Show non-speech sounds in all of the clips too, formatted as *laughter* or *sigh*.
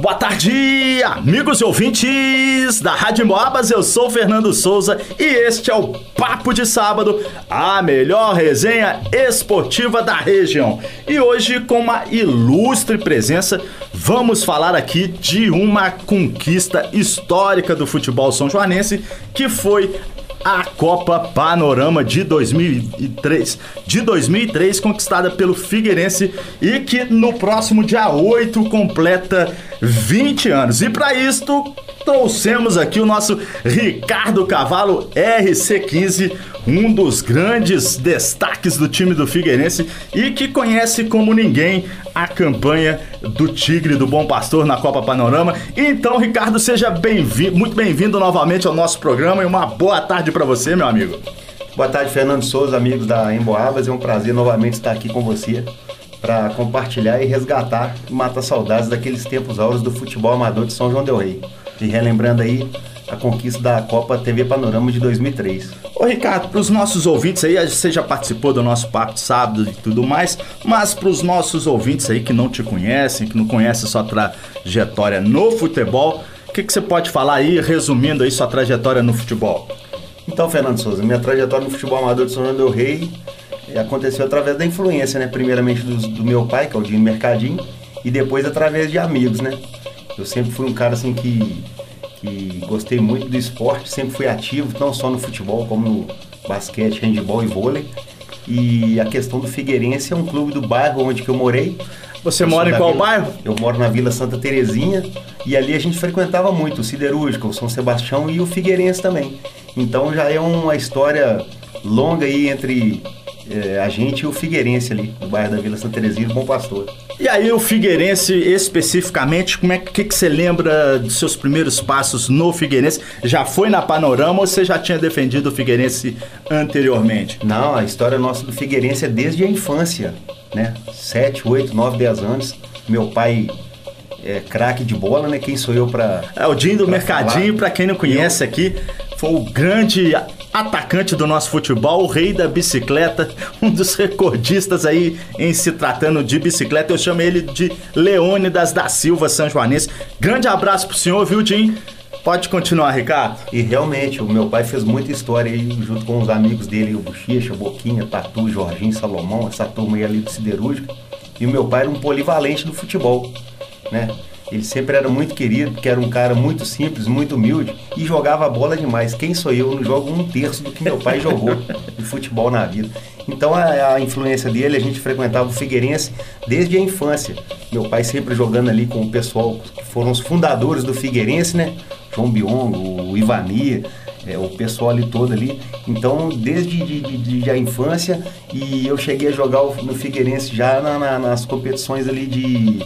Boa tarde, amigos e ouvintes da Rádio Moabas. Eu sou Fernando Souza e este é o Papo de Sábado, a melhor resenha esportiva da região. E hoje, com uma ilustre presença, vamos falar aqui de uma conquista histórica do futebol são joanense, que foi a Copa Panorama de 2003, de 2003 conquistada pelo Figueirense e que no próximo dia 8 completa 20 anos. E para isto trouxemos aqui o nosso Ricardo Cavalo RC15, um dos grandes destaques do time do Figueirense e que conhece como ninguém a campanha do Tigre do Bom Pastor na Copa Panorama. Então, Ricardo, seja bem-vindo, muito bem-vindo novamente ao nosso programa e uma boa tarde para você, meu amigo. Boa tarde, Fernando Souza, amigos da Emboabas. É um prazer novamente estar aqui com você para compartilhar e resgatar e matar saudades daqueles tempos áureos do futebol amador de São João del Rei. E relembrando aí a conquista da Copa TV Panorama de 2003. Ô Ricardo, para os nossos ouvintes aí, você já participou do nosso papo de sábado e tudo mais, mas para os nossos ouvintes aí que não te conhecem, que não conhecem sua trajetória no futebol, o que, que você pode falar aí, resumindo aí sua trajetória no futebol? Então, Fernando Souza, minha trajetória no futebol amador de São João del Rei aconteceu através da influência, né? Primeiramente do, do meu pai, que é o Dino Mercadinho, e depois através de amigos, né? Eu sempre fui um cara assim que que gostei muito do esporte, sempre fui ativo, não só no futebol, como no basquete, handebol e vôlei. E a questão do Figueirense é um clube do bairro onde eu morei. Você eu mora em qual Vila, bairro? Eu moro na Vila Santa Terezinha e ali a gente frequentava muito o Siderúrgico, o São Sebastião e o Figueirense também. Então já é uma história longa aí entre é, a gente e o Figueirense ali, no bairro da Vila Santa Terezinha Bom Pastor. E aí o Figueirense especificamente, como é que, que você lembra dos seus primeiros passos no Figueirense? Já foi na Panorama ou você já tinha defendido o Figueirense anteriormente? Não, a história nossa do Figueirense é desde a infância, né? 7, 8, 9, 10 anos. Meu pai é craque de bola, né? Quem sou eu para É o Dinho do Mercadinho, para quem não conhece eu... aqui, foi o grande atacante do nosso futebol, o rei da bicicleta, *laughs* um dos recordistas aí em se tratando de bicicleta. Eu chamo ele de Leônidas da Silva São Joanense. Grande abraço pro senhor, viu, Jim? Pode continuar, Ricardo. E realmente, o meu pai fez muita história aí, junto com os amigos dele, o Bochecha, Boquinha, Tatu, Jorginho, Salomão, essa turma aí ali do Siderúrgico. E o meu pai era um polivalente do futebol, né? Ele sempre era muito querido, porque era um cara muito simples, muito humilde e jogava bola demais. Quem sou eu? Não jogo um terço do que meu pai jogou de futebol na vida. Então a, a, influência dele, a gente frequentava o Figueirense desde a infância. Meu pai sempre jogando ali com o pessoal que foram os fundadores do Figueirense, né? João Biongo, o Ivania, é, o pessoal ali todo ali. Então, desde de, de, de a infância, e eu cheguei a jogar no Figueirense já na, na, nas competições ali de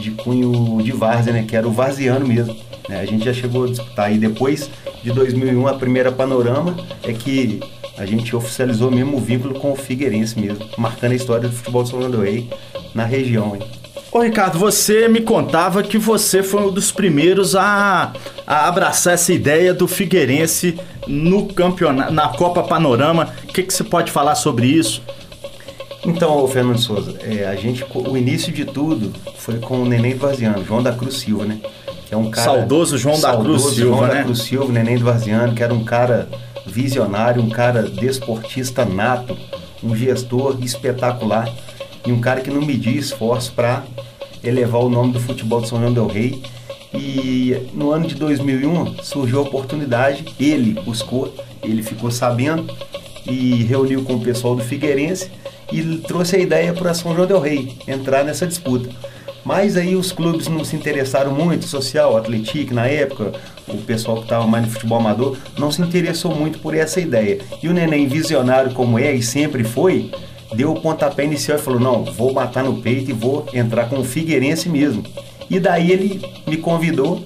de cunho de várzea, né? Que era o varziano mesmo. Né? A gente já chegou a disputar aí depois de 2001 a primeira panorama é que a gente oficializou mesmo o vínculo com o Figueirense mesmo, marcando a história do futebol de São Rei na região. Hein? Ô Ricardo, você me contava que você foi um dos primeiros a, a abraçar essa ideia do Figueirense no campeonato, na Copa Panorama. O que, que você pode falar sobre isso? Então, Fernando Souza, é, a gente, o início de tudo foi com o Neném do Varziano, João da Cruz Silva, né? Que é um cara saudoso João saudoso da Cruz Silva, João né? da Cruz Silva, Neném do Varziano, que era um cara visionário, um cara desportista nato, um gestor espetacular e um cara que não media esforço para elevar o nome do futebol de São João del Rei. E no ano de 2001 surgiu a oportunidade, ele buscou, ele ficou sabendo e reuniu com o pessoal do Figueirense e trouxe a ideia para São João del Rei entrar nessa disputa. Mas aí os clubes não se interessaram muito, social, Atlético na época, o pessoal que estava mais no futebol amador, não se interessou muito por essa ideia. E o Neném, visionário como é e sempre foi, deu o pontapé inicial e falou: Não, vou matar no peito e vou entrar com o Figueirense mesmo. E daí ele me convidou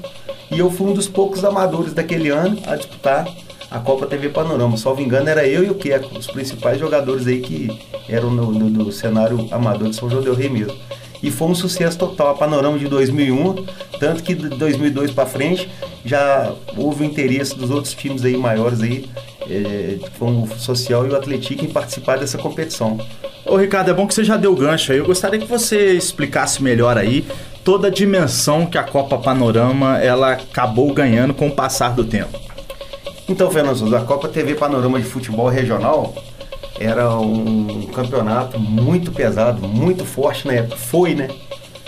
e eu fui um dos poucos amadores daquele ano a disputar a Copa TV Panorama. Salvo engano, era eu e o Queco, os principais jogadores aí que eram no, no, no cenário amador de São João del Rei mesmo. E foi um sucesso total. A Panorama de 2001, tanto que de 2002 para frente já houve o interesse dos outros times aí maiores aí, é, como o Social e o Atlético, em participar dessa competição. Ô Ricardo, é bom que você já deu gancho aí. Eu gostaria que você explicasse melhor aí toda a dimensão que a Copa Panorama ela acabou ganhando com o passar do tempo. Então, Fernando Souza, a Copa TV Panorama de Futebol Regional era um campeonato muito pesado, muito forte na época. Foi, né?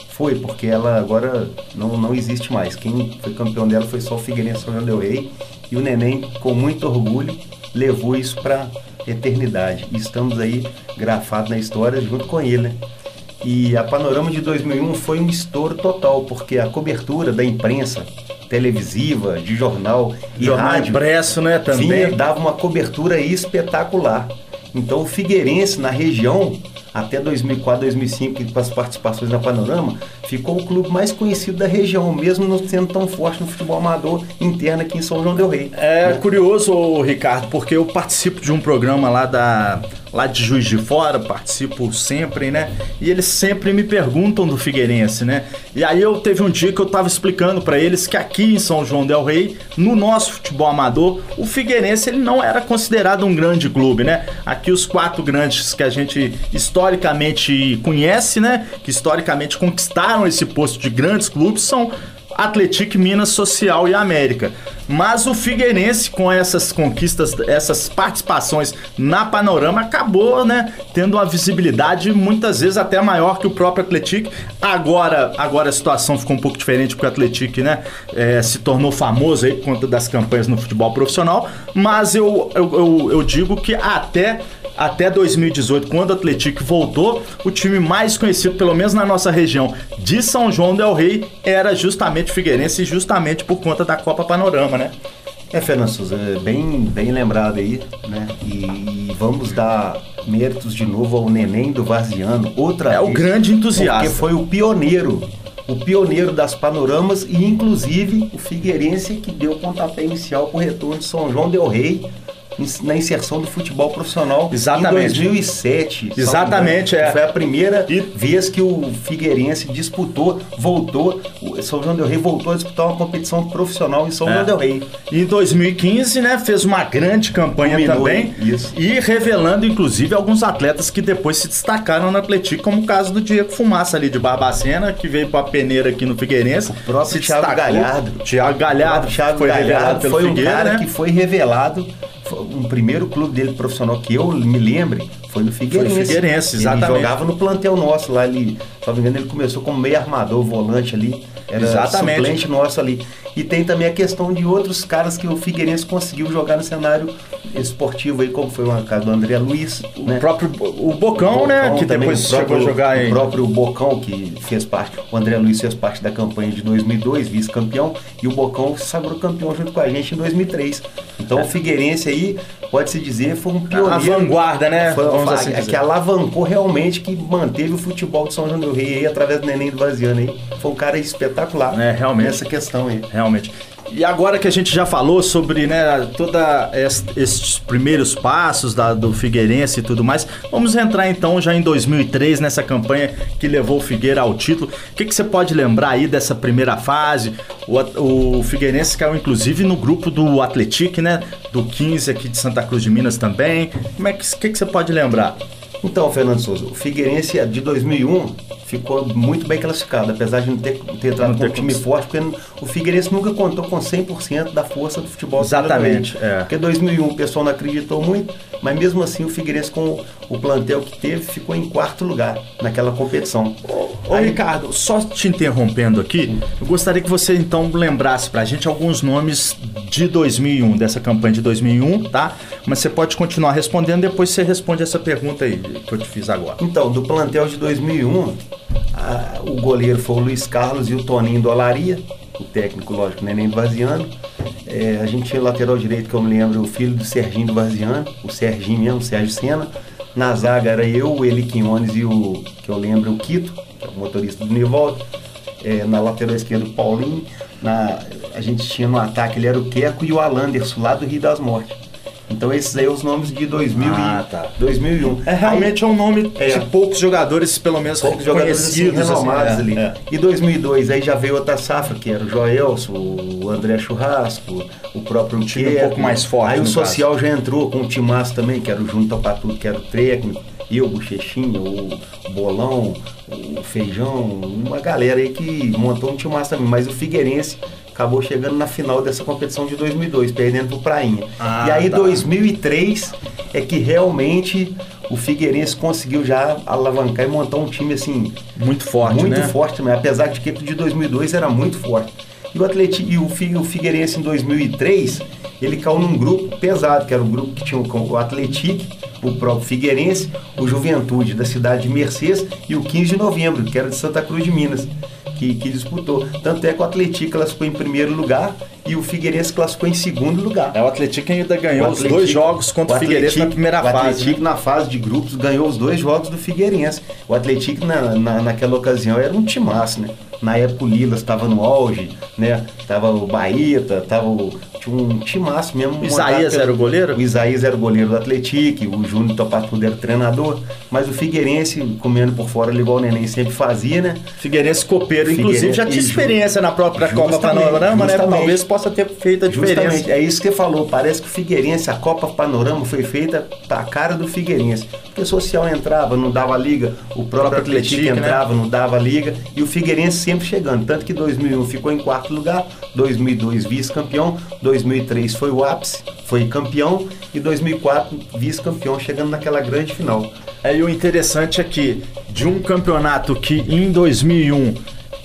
Foi, porque ela agora não, não existe mais. Quem foi campeão dela foi só o Figueirense João del Rei. E o Neném, com muito orgulho, levou isso para eternidade. E estamos aí grafados na história junto com ele, né? E a Panorama de 2001 foi um estouro total, porque a cobertura da imprensa televisiva, de jornal e Jornal rádio impresso, né, também. vinha, dava uma cobertura espetacular. Então o Figueirense na região até 2004, 2005, que com as participações na Panorama, ficou o clube mais conhecido da região, mesmo não sendo tão forte no futebol amador interno aqui em São João del Rei. É curioso, Ricardo, porque eu participo de um programa lá da lá de Juiz de Fora, participo sempre, né? E eles sempre me perguntam do Figueirense, né? E aí eu teve um dia que eu tava explicando para eles que aqui em São João del Rei, no nosso futebol amador, o Figueirense ele não era considerado um grande clube, né? Aqui os quatro grandes que a gente historicamente conhece, né? Que historicamente conquistaram esse posto de grandes clubes são Atlético, Minas, Social e América. Mas o Figueirense, com essas conquistas, essas participações na Panorama, acabou, né, tendo uma visibilidade muitas vezes até maior que o próprio Atlético. Agora, agora a situação ficou um pouco diferente porque o Atlético, né, eh, se tornou famoso aí por conta das campanhas no futebol profissional. Mas eu, eu, eu, eu digo que até até 2018, quando o Atlético voltou, o time mais conhecido, pelo menos na nossa região, de São João del Rei, era justamente o Figueirense, justamente por conta da Copa Panorama, né? É, Fernando Souza, é bem, bem lembrado aí, né? E vamos dar méritos de novo ao Neném do Varziano, outra É o vez, grande entusiasta. Porque foi o pioneiro, o pioneiro das panoramas e inclusive o Figueirense que deu o pontapé inicial para o retorno de São João del Rei na inserção do futebol profissional Exatamente. em 2007. salvo Exatamente, é. Foi a primeira E- vez que o Figueirense disputou, voltou, o São João del Rei voltou a disputar uma competição profissional em São É. João del Rei. E em 2015, né, fez uma grande campanha Dominou, também. isso. E revelando, inclusive, alguns atletas que depois se destacaram no Atlético, como o caso do Diego Fumaça ali de Barbacena, que veio pra peneira aqui no Figueirense. O próprio se Thiago destacou. Galhardo. Thiago Galhardo, O Thiago foi revelado Galhardo pelo foi um Figueira, cara né? que foi revelado, um primeiro clube dele profissional que eu me lembre, foi no Figueirense. Foi no Figueirense, exatamente. Ele jogava no plantel nosso lá se não me engano, ele começou como meio armador, volante ali, era Exatamente. suplente nosso ali. E tem também a questão de outros caras que o Figueirense conseguiu jogar no cenário esportivo aí, como foi o caso do André Luiz, né? O próprio o Bocão, né? Bocão Que também, depois o chegou a próprio- jogar O em. próprio Bocão, que fez parte, o André Luiz fez parte da campanha de 2002, vice-campeão, e o Bocão se sagrou campeão junto com a gente em 2003. Então o Figueirense aí, pode-se dizer, foi um pioneiro. É. A vanguarda, né? Foi, Vamos assim é dizer. que alavancou realmente, que manteve o futebol de São João do Rei aí, através do Neném do Vaziano aí. Foi um cara espetacular É, realmente. nessa questão aí. Realmente. E agora que a gente já falou sobre né, toda es- esses primeiros passos da- do Figueirense e tudo mais, vamos entrar então já em 2003 nessa campanha que levou o Figueira ao título. O que, que você pode lembrar aí dessa primeira fase? O, o Figueirense caiu inclusive no grupo do Atlético, né? Do 15 aqui de Santa Cruz de Minas também. Como é que, que, que você pode lembrar? Então, Fernando Souza, o Figueirense de 2001 ficou muito bem classificado, apesar de não ter, ter entrado Não com ter um time forte, porque o Figueirense nunca contou com 100% da força do futebol Exatamente, brasileiro. é. Porque 2001 o pessoal não acreditou muito, mas mesmo assim o Figueirense com o plantel que teve ficou em quarto lugar naquela competição. Ô Ricardo, só te interrompendo aqui, eu gostaria que você então lembrasse pra gente alguns nomes de 2001, dessa campanha de 2001, tá? Mas você pode continuar respondendo, depois você responde essa pergunta aí que eu te fiz agora. Então, do plantel de 2001, a- o goleiro foi o Luiz Carlos e o Toninho do Olaria, o técnico, lógico, Neném do Vaziano. É, a gente tinha lateral direito, que eu me lembro, o filho do Serginho do Vaziano, o Serginho mesmo, o Sérgio Senna. Na zaga era eu, o Eli Quinones e o, que eu lembro, o Quito, que é o motorista do Nivaldo. É, na lateral esquerda, o Paulinho. Na, a gente tinha no ataque, ele era o Queco e o Alanderson, lá do Rio das Mortes. Então esses aí são os nomes de 2000 Ah, e tá. 2001. É realmente é um nome É. de poucos jogadores, pelo menos poucos jogadores assim, assim, renomados é, ali. é. E 2002 aí já veio outra safra, que era o Joelson, o André Churrasco, o próprio time um pouco mais forte, Aí o social já entrou com o Timaço também, que era o Júnior Topatudo, que era o técnico. eu, Bochechinha, o Bolão, o Feijão, uma galera aí que montou um massa também. Mas o Figueirense acabou chegando na final dessa competição de 2002, perdendo pro Prainha. Ah, e aí, tá. 2003 é que realmente o Figueirense conseguiu já alavancar e montar um time assim Muito forte, muito né? forte também, apesar de que o de 2002 era muito forte. E o, Atleti, e o, Fi- o Figueirense em 2003, ele caiu num grupo pesado, que era o grupo que tinha o, o Atlético, o próprio Figueirense, o Juventude da cidade de Mercedes e o 15 de novembro, que era de Santa Cruz de Minas, que, que disputou. Tanto é que o Atlético classificou em primeiro lugar e o Figueirense classificou em segundo lugar. É, o Atlético ainda ganhou O os Atlético- dois jogos contra o, Figueirense na Atlético- primeira o fase. Atlético né? na fase de grupos ganhou os dois jogos do Figueirense. O Atlético na, na, naquela ocasião era um timaço, né? Na época o Lilas estava no auge, né? Tava o Baeta, tava o, tinha um timaço mesmo. O Isaías pelo- era o goleiro? O Isaías era o goleiro do Atlético, o Júnior Topatudo era o treinador, mas o Figueirense, comendo por fora, igual o Neném sempre fazia, né? Figueirense copeiro, inclusive Figueirense já tinha experiência na própria Copa Panorama, né? Talvez possa ter feito a diferença. Justamente, é isso que você falou. Parece que o Figueirense, a Copa Panorama foi feita para a cara do Figueirense. Porque o Social entrava, não dava liga, o próprio Atlético, né? entrava, não dava liga, e o Figueirense sempre chegando. Tanto que 2001 ficou em quarto lugar, 2002 vice-campeão, 2003 foi o ápice, foi campeão, e 2004 vice-campeão, chegando naquela grande final. É, e o interessante é que de um campeonato que em 2001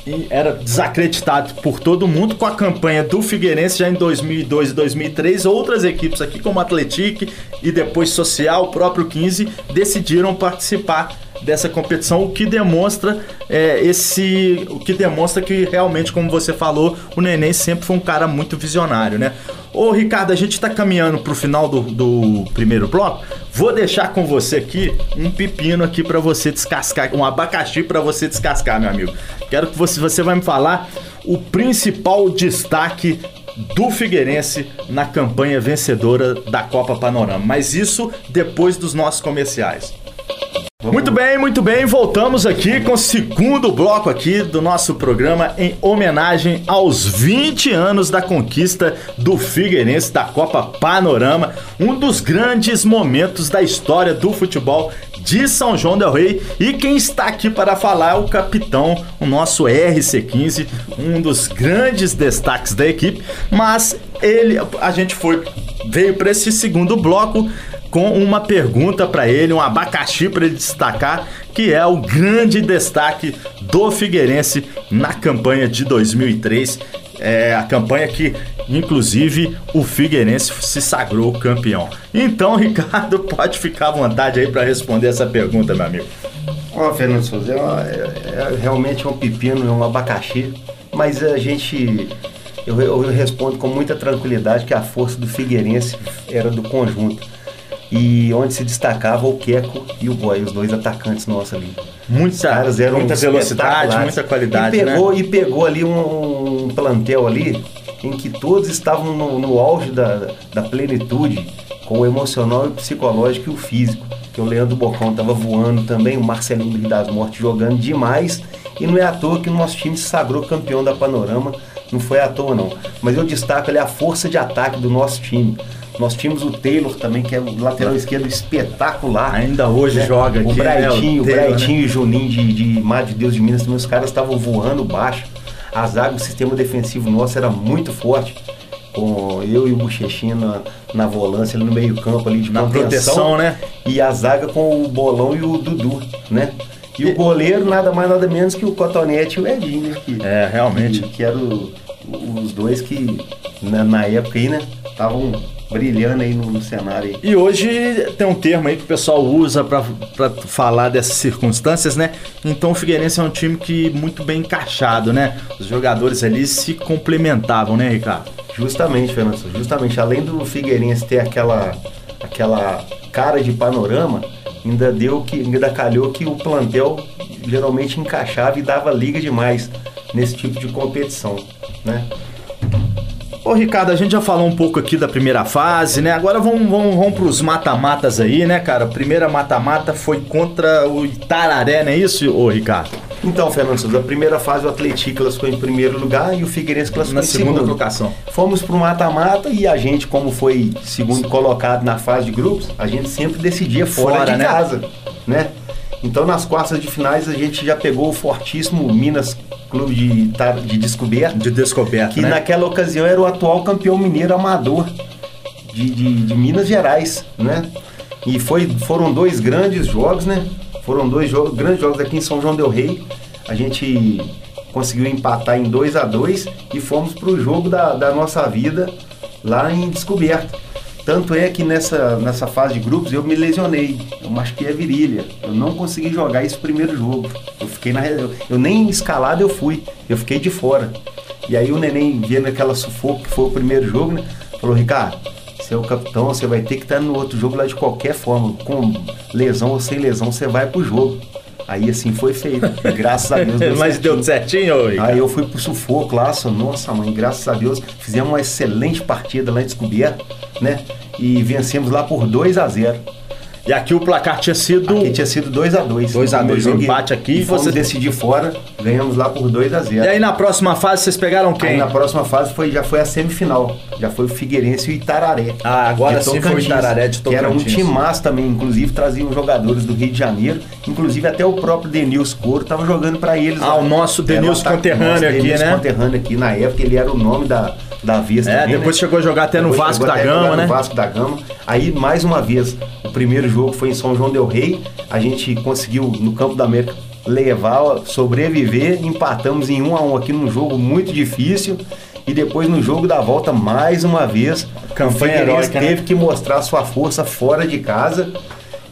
e era desacreditado por todo mundo com a campanha do Figueirense já em 2002 e 2003, outras equipes aqui como Atlético e depois Social, o próprio 15, decidiram participar dessa competição, o que demonstra é, esse, o que demonstra que realmente, como você falou, o Neném sempre foi um cara muito visionário, né? Ô Ricardo, a gente está caminhando pro final do, do primeiro bloco. Vou deixar com você aqui um pepino aqui para você descascar, um abacaxi para você descascar, meu amigo. Quero que você, você vai me falar o principal destaque do Figueirense na campanha vencedora da Copa Panorama. Mas isso depois dos nossos comerciais. Muito bem, muito bem. Voltamos aqui com o segundo bloco aqui do nosso programa em homenagem aos 20 anos da conquista do Figueirense da Copa Panorama, um dos grandes momentos da história do futebol de São João del Rei. E quem está aqui para falar é o capitão, o nosso RC15, um dos grandes destaques da equipe, mas ele a gente foi veio para esse segundo bloco com uma pergunta para ele, um abacaxi para ele destacar, que é o grande destaque do Figueirense na campanha de 2003. É a campanha que, inclusive, o Figueirense se sagrou campeão. Então, *laughs* Ricardo, pode ficar à vontade aí para responder essa pergunta, meu amigo. Ó, Fernando Souza, é, é- é realmente um pepino, é um abacaxi, mas a gente. Eu, eu respondo com muita tranquilidade que a força do Figueirense era do conjunto. E onde se destacava o Queco e o Boy, os dois atacantes nossos ali. Muita, caras eram muita velocidade, muita qualidade, e pegou, né? E pegou ali um, um plantel ali em que todos estavam no, no auge da, da plenitude, com o emocional e o psicológico e o físico. Que o Leandro Bocão estava voando também, o Marcelinho do Rio das Mortes jogando demais. E não é à toa que o nosso time se sagrou campeão da Panorama. Não foi à toa, não. Mas eu destaco ali a força de ataque do nosso time. Nós tínhamos o Taylor também, que é o lateral esquerdo espetacular. Ainda hoje né? joga aqui, O Braitinho, né? o Taylor, Braitinho e o Juninho de, de Mar de Deus de Minas também, os caras estavam voando baixo. A zaga, o sistema defensivo nosso era muito forte. Com eu e o Bochechinha na, na volância, ali no meio campo ali de Na proteção, né? E a zaga com o Bolão e o Dudu, né? E o goleiro, nada mais, nada menos que o Cotonete e o Edinho, né? Que, É, realmente. que, que eram os dois que, na, na época aí, né? Estavam brilhando aí no, no cenário aí. E hoje tem um termo aí que o pessoal usa pra pra falar dessas circunstâncias, né? Então o Figueirense é um time que muito bem encaixado, né? Os jogadores ali se complementavam, né, Ricardo? Justamente, Fernando, justamente. Além do Figueirense ter aquela, aquela cara de panorama, ainda deu que ainda calhou que o plantel geralmente encaixava e dava liga demais nesse tipo de competição, né? Ô Ricardo, a gente já falou um pouco aqui da primeira fase, né? Agora vamos, vamos, vamos pros mata-matas aí, né, cara? Primeira mata-mata foi contra o Itararé, não é isso, ô Ricardo? Então, Fernando Souza, a primeira fase o Atlético classificou em primeiro lugar e o Figueirense classificou Na em segunda segundo. colocação. Fomos pro mata-mata e a gente, como foi segundo colocado na fase de grupos, a gente sempre decidia fora, Fora, de né? casa. né? Então nas quartas de finais a gente já pegou o fortíssimo Minas Clube de, de Descoberta. De Descoberta, Que né? naquela ocasião era o atual campeão mineiro amador de, de, de Minas Gerais, né? E foi, foram dois grandes jogos, né? Foram dois jogos, grandes jogos aqui em São João del Rei. A gente conseguiu empatar em 2 a 2 e fomos para o jogo da, da nossa vida lá em Descoberta. Tanto é que nessa, nessa fase de grupos eu me lesionei. Eu machuquei a virilha. Eu não consegui jogar esse primeiro jogo. Eu fiquei na eu, eu nem escalado eu fui. Eu fiquei de fora. E aí o neném vendo aquela sufoco que foi o primeiro jogo, né? Falou, Ricardo, você é o capitão, você vai ter que estar no outro jogo lá de qualquer forma. Com lesão ou sem lesão, você vai pro jogo. Aí assim foi feito. Graças a Deus deu *laughs* Mas certinho. deu certinho, Ricardo? Aí eu fui pro sufoco lá, só, nossa mãe, graças a Deus, fizemos uma excelente partida lá em Descoberta, né? E vencemos lá por 2 a 0 E aqui o placar tinha sido. Aqui tinha sido 2 a 2 2 a 2, jogo, empate aqui, E você- decidir fora, ganhamos lá por 2 a 0 E aí na próxima fase vocês pegaram Aí quem? na próxima fase foi, já foi a semifinal. Já foi o Figueirense e o Itararé. Ah, agora sim foi o Tocantins, Itararé de Que era um Tocantins. timaço também, inclusive traziam jogadores do Rio de Janeiro. Inclusive até o próprio Denilson Coro estava jogando para eles. Ah, lá. o nosso ataque- conterrâneo nosso aqui, Denilson né? conterrâneo aqui na época, ele era o nome da, da vez É, também, depois né? chegou a jogar até no Depois Vasco chegou da Gama, no né? Vasco da Gama. Aí, mais uma vez, o primeiro jogo foi em São João Del Rei. A gente conseguiu, no Campo da América, levar, sobreviver. Empatamos em 1 a 1 aqui num jogo muito difícil. E depois no jogo da volta, mais uma vez, Campanha o heróica, né? teve que mostrar sua força fora de casa.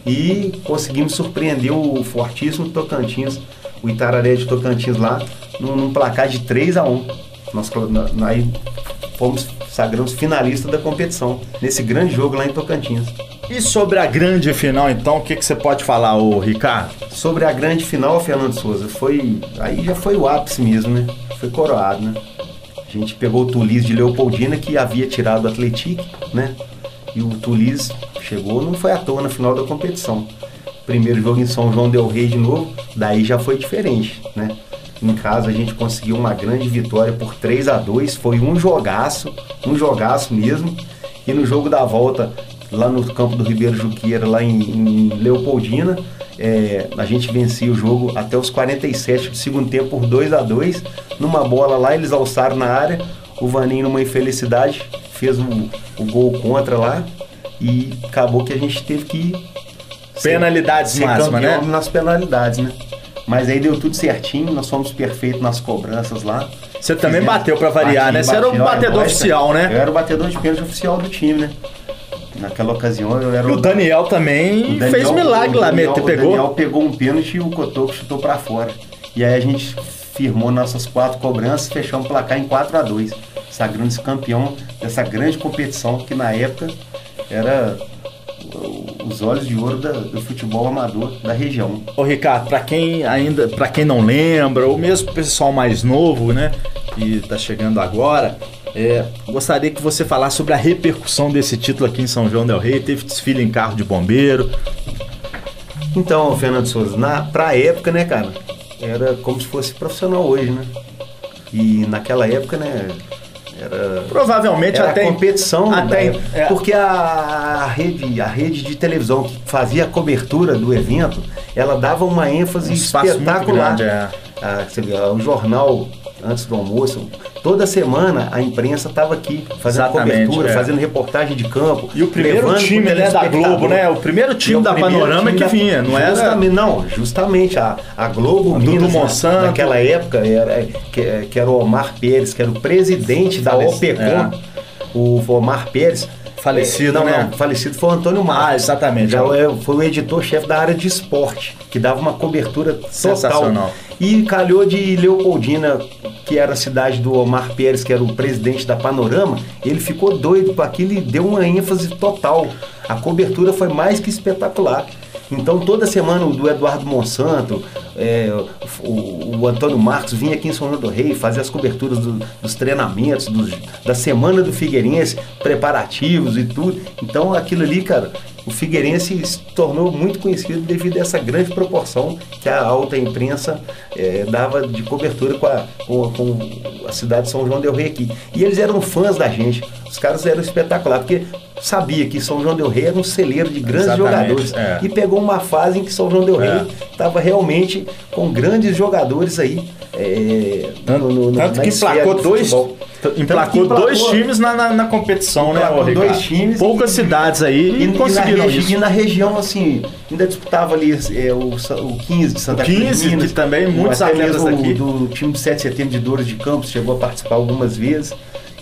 E conseguimos surpreender o fortíssimo Tocantins, o Itararé de Tocantins lá, num, num placar de 3 a 1 Nós aí fomos sagramos finalistas da competição, nesse grande jogo lá em Tocantins. E sobre a grande final, então, o que, que você pode falar, ô Ricardo? Sobre a grande final, Fernando Souza, foi. Aí já foi o ápice mesmo, né? Foi coroado, né? A gente pegou o Tulis de Leopoldina, que havia tirado o Atletique, né? E o Tulis chegou, não foi à toa na final da competição. Primeiro jogo em São João Del Rei de novo, daí já foi diferente, né? Em casa a gente conseguiu uma grande vitória por 3 a 2 foi um jogaço, um jogaço mesmo. E no jogo da volta, lá no campo do Ribeiro Juqueira, lá em, em Leopoldina, é, a gente vencia o jogo até os 47 do segundo tempo por 2 a 2 Numa bola lá, eles alçaram na área. O Vaninho, numa infelicidade, fez o, o gol contra lá. E acabou que a gente teve que Penalidades ser máxima, né? nas penalidades, né? Mas aí deu tudo certinho, nós fomos perfeitos nas cobranças lá. Você também Fizemos- bateu pra variar, Bati, né? Você era o bati, olha, batedor oficial, né? Eu era o batedor de pênalti oficial do time, né? Naquela ocasião eu era E o Daniel também o Daniel- fez milagre o lá, meteu, O pegou. Daniel pegou um pênalti e o Cotoco chutou pra fora. E aí a gente firmou nossas quatro cobranças, fechamos o placar em 4 a 2 sagrando-se campeão dessa grande competição que na época era o- os olhos de ouro da- do futebol amador da região. Ô Ricardo, pra quem ainda, para quem não lembra, ou mesmo o pessoal mais novo, né, que tá chegando agora, é, gostaria que você falasse sobre a repercussão desse título aqui em São João del Rei. Teve desfile em carro de bombeiro. Então, Fernando Souza, na, pra época, né, cara, era como se fosse profissional hoje, né? E naquela época, né, era Provavelmente Era até competição, até né? é, porque a, rede, a rede de televisão que fazia a cobertura do evento, ela dava uma ênfase Um espetacular. grande, é. Ah, você vê, o jornal antes do almoço, toda semana a imprensa estava aqui fazendo Exatamente, cobertura, é. fazendo reportagem de campo. E o primeiro time né, da. Globo, né? O primeiro time E o da primeiro Panorama time que vinha, não era? justamente, Não, justamente. A, a Globo A Minas, na- Monsanto. naquela época, era, que, que era o Omar Pérez, que era o presidente da OPECOM. O Omar Pérez. Falecido, não, né? Não, falecido foi o Antônio Marcos. Ah, exatamente. Já é- foi o editor-chefe da área de esporte, que dava uma cobertura total. Sensacional. E calhou de Leopoldina, que era a cidade do Omar Pérez, que era o presidente da Panorama, ele ficou doido com aquilo e deu uma ênfase total. A cobertura foi mais que espetacular. Então toda semana o do Eduardo Monsanto, é, o, o Antônio Marcos vinha aqui em São João do Rei fazer as coberturas do- dos treinamentos, dos- da semana do Figueirense, preparativos e tudo. Então aquilo ali, cara, o Figueirense se tornou muito conhecido devido a essa grande proporção que a alta imprensa é, dava de cobertura com a, com, com a cidade de São João del Rei aqui. E eles eram fãs da gente. Os caras eram espetaculares, porque sabia que São João del Rei era um celeiro de grandes Exatamente, jogadores. É. E pegou uma fase em que São João del Rei estava é. realmente com grandes jogadores aí. É, tanto, no, no, tanto que emplacou dois, emplacou dois times na, na, na competição, né, Dois times. Poucas e, cidades aí e, e conseguiram e isso. E na região, assim, ainda disputava ali é, o, o 15 de Santa Cruz. 15, Minas, que também muitos atletas aqui. Do, do time de 7 de setembro de Dores de Campos chegou a participar algumas vezes.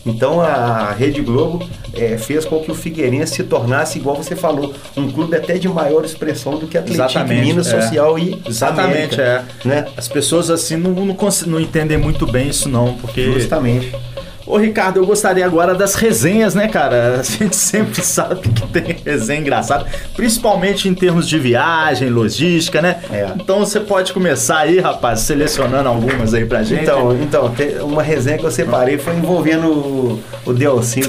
Então a Rede Globo é, fez com que o Figueirense se tornasse, igual você falou, um clube até de maior expressão do que Atlético Minas é. Social e Exatamente, América, é. Né? As pessoas assim não, não, não entendem muito bem isso não, porque... Justamente. Ô Ricardo, eu gostaria agora das resenhas, né, cara? A gente sempre *laughs* sabe que tem resenha engraçada, principalmente em termos de viagem, logística, né? É. Então você pode começar aí, rapaz, selecionando algumas aí pra gente. Então, então uma resenha que eu separei foi envolvendo o, o Delcinho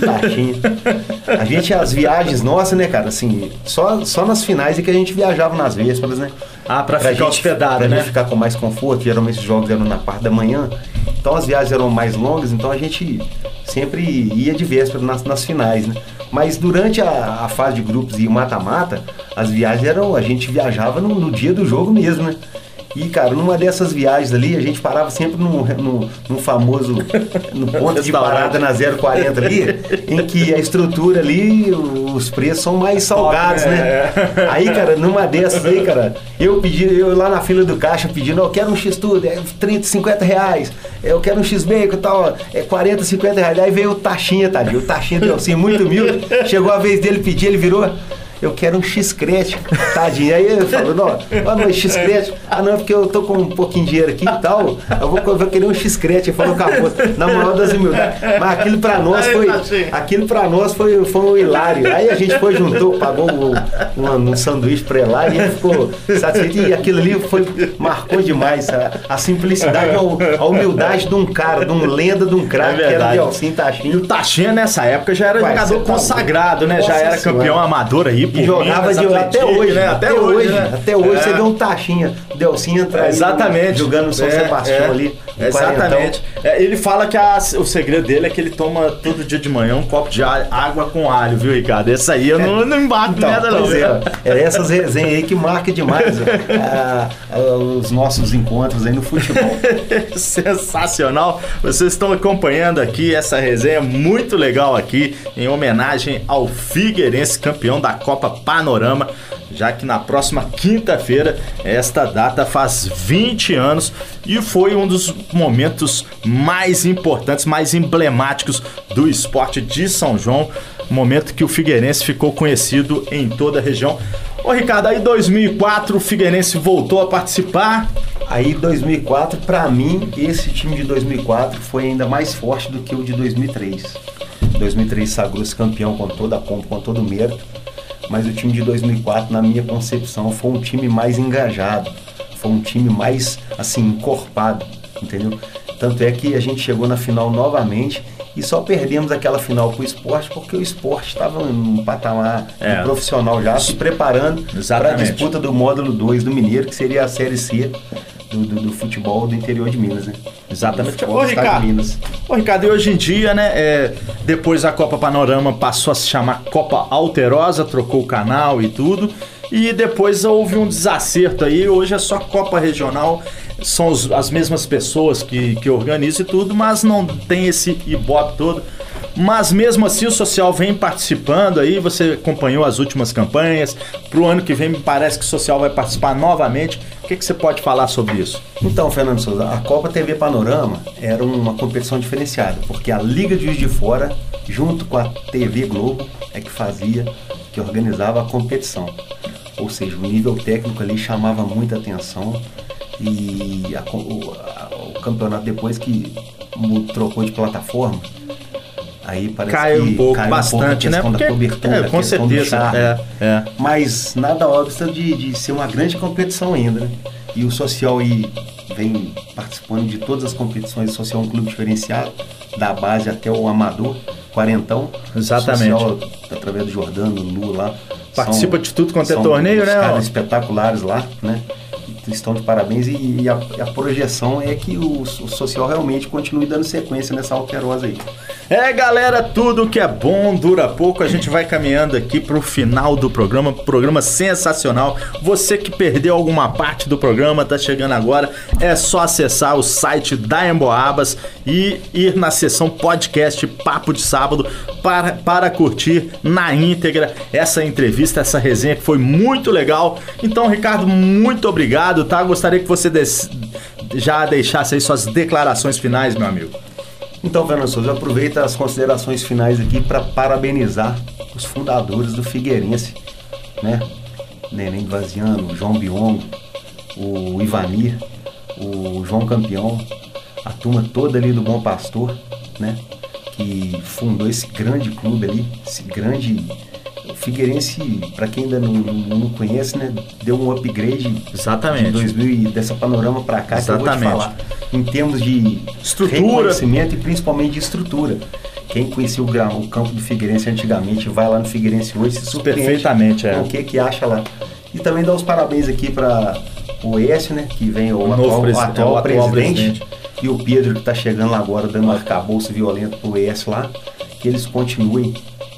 a gente, as viagens nossas, né, cara, assim, só, só nas finais é que a gente viajava nas vésperas, né? Ah, pra, pra ficar gente, hospedado, pra né? Gente ficar com mais conforto, geralmente os jogos eram na parte da manhã. Então as viagens eram mais longas, então a gente sempre ia de véspera nas, nas finais, né? Mas durante a, a fase de grupos e o mata-mata, as viagens eram. A gente viajava no, no dia do jogo mesmo, né? E, cara, numa dessas viagens ali, a gente parava sempre no, no, famoso no ponto de parada na 040 ali, em que a estrutura ali, os preços são mais salgados, né? É. *laughs* Aí, cara, numa dessas aí, cara, eu pedi, eu lá na fila do caixa pedindo, eu quero um X-Tudo, é 30, 50 reais, eu quero um X-Bacon e tal, é 40, 50 reais. Aí veio o Taxinha, tadinho, o Taxinha deu assim, muito humilde, chegou a vez dele pedir, ele virou eu quero um X-Crete, tadinho. Aí ele falou, não, mas X-Crete, ah não, porque eu tô com um pouquinho de dinheiro aqui e tal, eu vou, eu vou querer um X-Crete. Ele falou, acabou, na moral das humildades. Mas aquilo pra nós foi, aquilo pra nós foi, foi um hilário. Aí a gente foi, juntou, pagou um, um, um sanduíche pra ele lá e ele ficou satisfeito. E aquilo ali foi, marcou demais a, a simplicidade, a, a, humildade de um cara, de um lenda, de um craque, é que era o Delcim Tachinha. E o Tachinha nessa época já era Vai, jogador tá consagrado, né? Já era campeão amador aí e jogava de, até hoje, né? Até, até hoje, né? até hoje é. você vê um taxinha, Delcinho entra Exatamente. jogando no São é, Sebastião é. ali. Exatamente. É, ele fala que a, o segredo dele é que ele toma todo dia de manhã um copo de água com alho, viu, Ricardo? Esse aí eu não, não embato então, nada, não. É, é essas resenhas aí que marca demais a, a, os nossos encontros aí no futebol. *laughs* Sensacional. Vocês estão acompanhando aqui essa resenha muito legal aqui, em homenagem ao Figueirense, campeão da Copa Panorama já que na próxima quinta-feira esta data faz 20 anos e foi um dos momentos mais importantes, mais emblemáticos do esporte de São João, momento que o Figueirense ficou conhecido em toda a região. Ô Ricardo, aí 2004 o Figueirense voltou a participar. Aí 2004, para mim, esse time de 2004 foi ainda mais forte do que o de 2003. 2003 sagrou-se campeão com toda a pompa, com todo o mérito mas o time de 2004, na minha concepção, foi um time mais engajado, foi um time mais assim encorpado, entendeu? Tanto é que a gente chegou na final novamente e só perdemos aquela final com o esporte porque o esporte estava num patamar é. profissional já, se preparando para a disputa do módulo 2 do Mineiro, que seria a Série C do, do, do, futebol do interior de Minas, né? Exatamente. Ô, Ricardo, Minas. Ô, Ricardo, e hoje em dia, né? É, depois a Copa Panorama passou a se chamar Copa Alterosa, trocou o canal e tudo. E depois houve um desacerto aí. Hoje é só Copa Regional. São os, as mesmas pessoas que, que organizam e tudo, mas não tem esse ibope todo. Mas mesmo assim o social vem participando aí, você acompanhou as últimas campanhas. Pro ano que vem me parece que o social vai participar novamente. O que, que você pode falar sobre isso? Então, Fernando Souza, a Copa TV Panorama era uma competição diferenciada, porque a Liga de Juiz de Fora, junto com a TV Globo, é que fazia, que organizava a competição. Ou seja, o nível técnico ali chamava muita atenção e a, o, a, o campeonato depois que trocou de plataforma, Aí parece cai um pouco, cai bastante, um pouco a né? Porque, da cobertura, é, com certeza. É, é. Mas nada óbvio de, de ser uma grande competição ainda, né? E o Social aí vem participando de todas as competições. O Social é um clube diferenciado, da base até o amador, quarentão. Exatamente. O Social, através do Jordano, Lu lá, Participa de tudo quanto é torneio, né? Caras espetaculares lá, né? Estão de parabéns e, e a, a, projeção é que o, o, social realmente continue dando sequência nessa alterosa aí. É, galera, tudo que é bom dura pouco. A gente vai caminhando aqui pro final do programa. Programa sensacional. Você que perdeu alguma parte do programa, tá chegando agora, é só acessar o site da Emboabas e ir na seção podcast Papo de Sábado para, para curtir na íntegra essa entrevista, essa resenha que foi muito legal. Então, Ricardo, muito obrigado, tá? Gostaria que você des... já deixasse aí suas declarações finais, meu amigo. Então, Fernando Souza, aproveita as considerações finais aqui para parabenizar os fundadores do Figueirense, né? Neném Vaziano, o João Biongo, o Ivanir, o João Campeão, a turma toda ali do Bom Pastor, né? Que fundou esse grande clube ali, esse grande o Figueirense, para quem ainda não, não, conhece, né, deu um upgrade Exatamente. de 2000 dessa panorama para cá Exatamente. que eu vou te falar. Em termos de estrutura, conhecimento e principalmente de estrutura. Quem conhecia o, o campo do Figueirense antigamente vai lá no Figueirense hoje se surpreende Perfeitamente, é. o que que acha lá. E também dá os parabéns aqui para o Écio, né, que vem o, o atual, o atual, atual presidente, presidente, e o Pedro que está chegando lá agora dando um arcabouço violento pro Écio lá, que eles continuem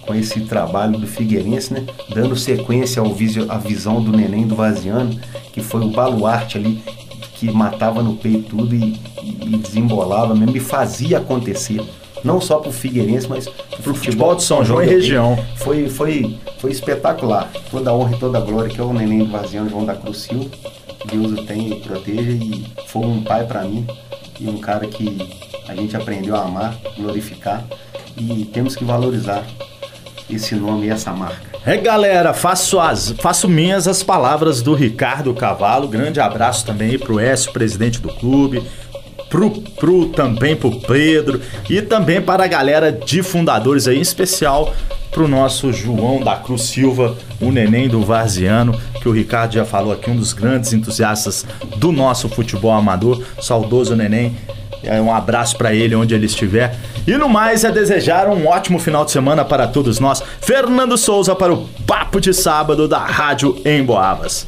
com esse trabalho do Figueirense, né? Dando sequência ao visio, à visão do Neném do Vaziano, que foi o baluarte ali que matava no peito tudo e, e desembolava mesmo e fazia acontecer. Não só para o Figueirense, mas para o futebol de São João e região. Foi, foi, foi espetacular. Toda a honra e toda a glória que é o Neném do Vaziano, João da Cruz Silva. Deus o tenha e proteja e foi um pai para mim e um cara que a gente aprendeu a amar, glorificar e temos que valorizar esse nome e essa marca. É galera, faço, as, faço minhas as palavras do Ricardo Cavalo. Grande abraço também para o Écio, presidente do clube, pro, pro também pro Pedro e também para a galera de fundadores aí, em especial pro nosso João da Cruz Silva, o neném do Varziano, que o Ricardo já falou aqui, um dos grandes entusiastas do nosso futebol amador, saudoso neném. É, um abraço para ele onde ele estiver. E no mais é desejar um ótimo final de semana para todos nós. Fernando Souza para o Papo de Sábado da Rádio em Boabas.